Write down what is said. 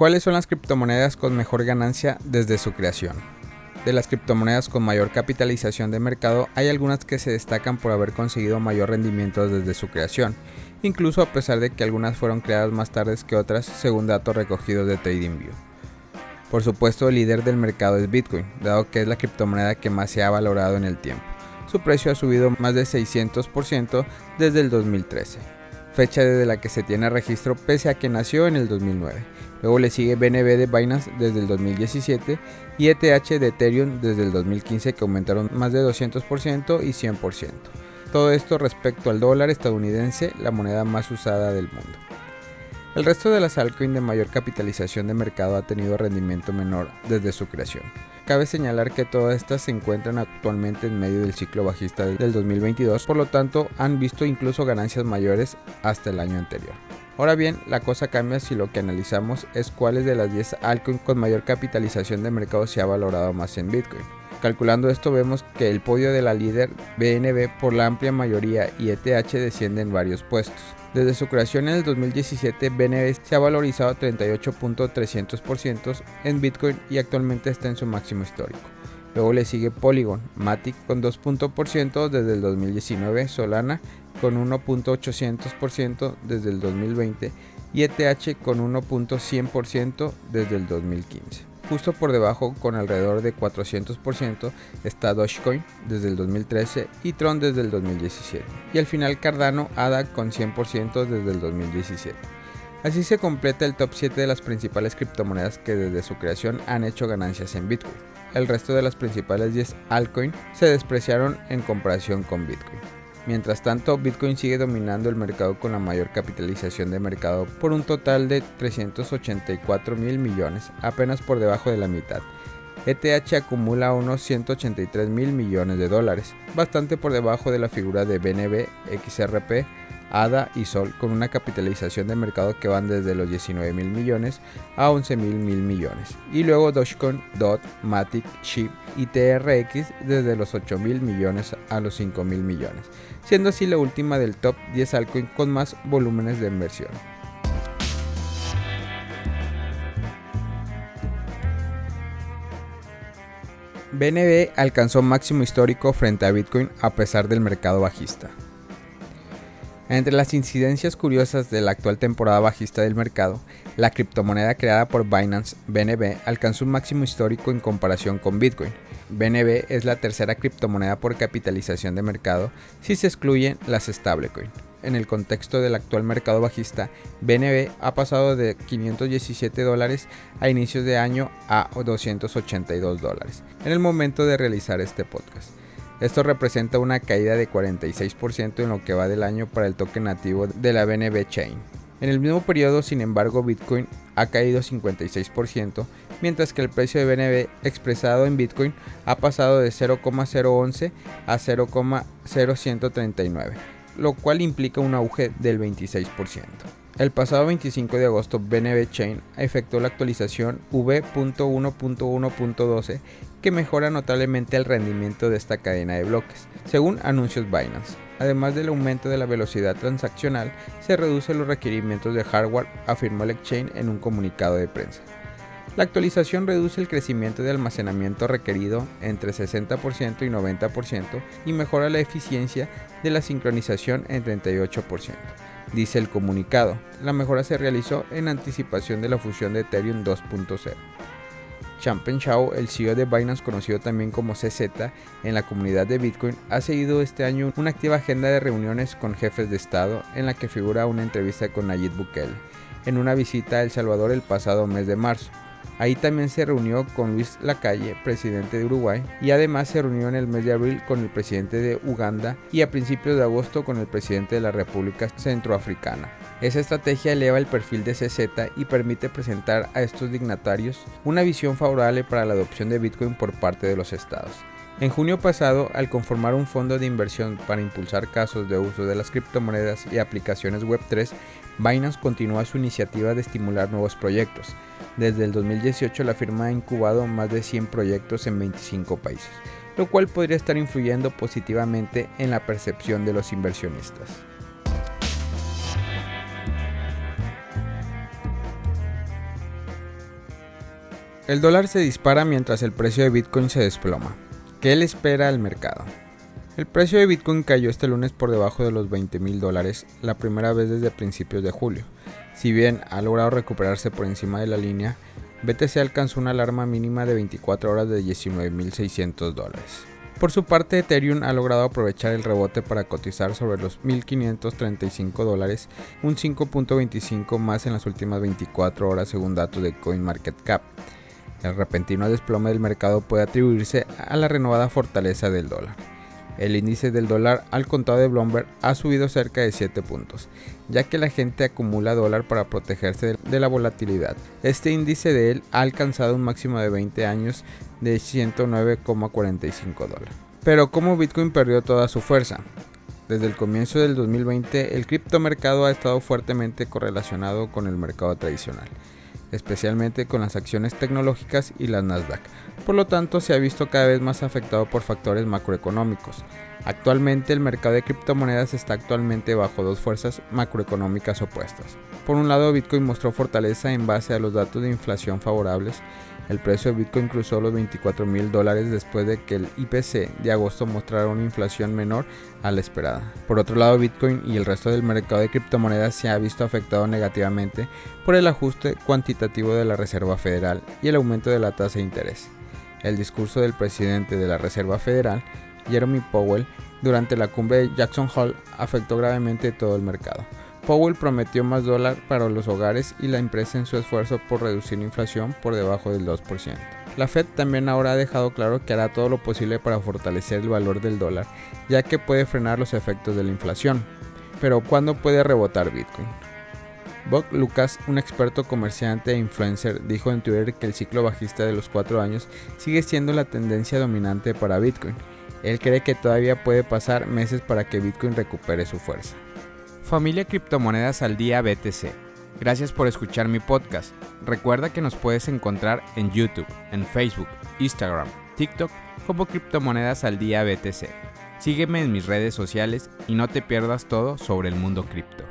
¿Cuáles son las criptomonedas con mejor ganancia desde su creación? De las criptomonedas con mayor capitalización de mercado, hay algunas que se destacan por haber conseguido mayor rendimiento desde su creación, incluso a pesar de que algunas fueron creadas más tarde que otras, según datos recogidos de TradingView. Por supuesto, el líder del mercado es Bitcoin, dado que es la criptomoneda que más se ha valorado en el tiempo. Su precio ha subido más de 600% desde el 2013, fecha desde la que se tiene registro pese a que nació en el 2009 Luego le sigue BNB de Binance desde el 2017 y ETH de Ethereum desde el 2015 que aumentaron más de 200% y 100%. Todo esto respecto al dólar estadounidense, la moneda más usada del mundo. El resto de las altcoins de mayor capitalización de mercado ha tenido rendimiento menor desde su creación. Cabe señalar que todas estas se encuentran actualmente en medio del ciclo bajista del 2022, por lo tanto han visto incluso ganancias mayores hasta el año anterior. Ahora bien, la cosa cambia si lo que analizamos es cuáles de las 10 altcoins con mayor capitalización de mercado se ha valorado más en Bitcoin. Calculando esto vemos que el podio de la líder BNB por la amplia mayoría y ETH descienden varios puestos. Desde su creación en el 2017, BNB se ha valorizado 38.300% en Bitcoin y actualmente está en su máximo histórico. Luego le sigue Polygon, Matic con 2% desde el 2019, Solana con 1.800% desde el 2020 y ETH con 1.100% desde el 2015. Justo por debajo, con alrededor de 400%, está Dogecoin desde el 2013 y Tron desde el 2017. Y al final Cardano ADA con 100% desde el 2017. Así se completa el top 7 de las principales criptomonedas que desde su creación han hecho ganancias en Bitcoin. El resto de las principales 10 altcoins se despreciaron en comparación con Bitcoin. Mientras tanto, Bitcoin sigue dominando el mercado con la mayor capitalización de mercado por un total de 384 mil millones, apenas por debajo de la mitad. ETH acumula unos 183 mil millones de dólares, bastante por debajo de la figura de BNB, XRP, ADA y Sol, con una capitalización de mercado que van desde los 19 mil millones a 11 mil mil millones. Y luego Dogecoin, DOT, Matic, SHIB y TRX desde los 8 mil millones a los 5 mil millones, siendo así la última del top 10 altcoins con más volúmenes de inversión. BNB alcanzó máximo histórico frente a Bitcoin a pesar del mercado bajista. Entre las incidencias curiosas de la actual temporada bajista del mercado, la criptomoneda creada por Binance, BNB, alcanzó un máximo histórico en comparación con Bitcoin. BNB es la tercera criptomoneda por capitalización de mercado si se excluyen las stablecoin. En el contexto del actual mercado bajista, BNB ha pasado de 517 dólares a inicios de año a 282 dólares en el momento de realizar este podcast. Esto representa una caída de 46% en lo que va del año para el token nativo de la BNB Chain. En el mismo periodo, sin embargo, Bitcoin ha caído 56%, mientras que el precio de BNB expresado en Bitcoin ha pasado de 0,011 a 0,0139, lo cual implica un auge del 26%. El pasado 25 de agosto, BNB Chain efectuó la actualización V.1.1.12 que mejora notablemente el rendimiento de esta cadena de bloques, según anuncios Binance. Además del aumento de la velocidad transaccional, se reducen los requerimientos de hardware, afirmó el exchange en un comunicado de prensa. La actualización reduce el crecimiento de almacenamiento requerido entre 60% y 90% y mejora la eficiencia de la sincronización en 38%. Dice el comunicado, la mejora se realizó en anticipación de la fusión de Ethereum 2.0. Champen Chao, el CEO de Binance conocido también como CZ en la comunidad de Bitcoin, ha seguido este año una activa agenda de reuniones con jefes de Estado en la que figura una entrevista con Nayib Bukele en una visita a El Salvador el pasado mes de marzo. Ahí también se reunió con Luis Lacalle, presidente de Uruguay, y además se reunió en el mes de abril con el presidente de Uganda y a principios de agosto con el presidente de la República Centroafricana. Esa estrategia eleva el perfil de CZ y permite presentar a estos dignatarios una visión favorable para la adopción de Bitcoin por parte de los estados. En junio pasado, al conformar un fondo de inversión para impulsar casos de uso de las criptomonedas y aplicaciones Web3, Binance continúa su iniciativa de estimular nuevos proyectos. Desde el 2018 la firma ha incubado más de 100 proyectos en 25 países, lo cual podría estar influyendo positivamente en la percepción de los inversionistas. El dólar se dispara mientras el precio de Bitcoin se desploma. ¿Qué le espera al mercado? El precio de Bitcoin cayó este lunes por debajo de los 20 mil dólares, la primera vez desde principios de julio. Si bien ha logrado recuperarse por encima de la línea, BTC alcanzó una alarma mínima de 24 horas de 19.600 dólares. Por su parte, Ethereum ha logrado aprovechar el rebote para cotizar sobre los 1.535 dólares, un 5.25 más en las últimas 24 horas según datos de CoinMarketCap. El repentino desplome del mercado puede atribuirse a la renovada fortaleza del dólar. El índice del dólar al contado de Bloomberg ha subido cerca de 7 puntos, ya que la gente acumula dólar para protegerse de la volatilidad. Este índice de él ha alcanzado un máximo de 20 años de 109,45 dólares. Pero ¿cómo Bitcoin perdió toda su fuerza? Desde el comienzo del 2020, el criptomercado ha estado fuertemente correlacionado con el mercado tradicional especialmente con las acciones tecnológicas y las Nasdaq. Por lo tanto, se ha visto cada vez más afectado por factores macroeconómicos. Actualmente el mercado de criptomonedas está actualmente bajo dos fuerzas macroeconómicas opuestas. Por un lado, Bitcoin mostró fortaleza en base a los datos de inflación favorables el precio de Bitcoin cruzó los 24 mil dólares después de que el IPC de agosto mostrara una inflación menor a la esperada. Por otro lado, Bitcoin y el resto del mercado de criptomonedas se ha visto afectado negativamente por el ajuste de la Reserva Federal y el aumento de la tasa de interés. El discurso del presidente de la Reserva Federal, Jeremy Powell, durante la cumbre de Jackson Hole afectó gravemente todo el mercado. Powell prometió más dólar para los hogares y la empresa en su esfuerzo por reducir la inflación por debajo del 2%. La Fed también ahora ha dejado claro que hará todo lo posible para fortalecer el valor del dólar, ya que puede frenar los efectos de la inflación. Pero ¿cuándo puede rebotar Bitcoin? Bob Lucas, un experto comerciante e influencer, dijo en Twitter que el ciclo bajista de los 4 años sigue siendo la tendencia dominante para Bitcoin. Él cree que todavía puede pasar meses para que Bitcoin recupere su fuerza. Familia Criptomonedas al Día BTC. Gracias por escuchar mi podcast. Recuerda que nos puedes encontrar en YouTube, en Facebook, Instagram, TikTok como Criptomonedas al Día BTC. Sígueme en mis redes sociales y no te pierdas todo sobre el mundo cripto.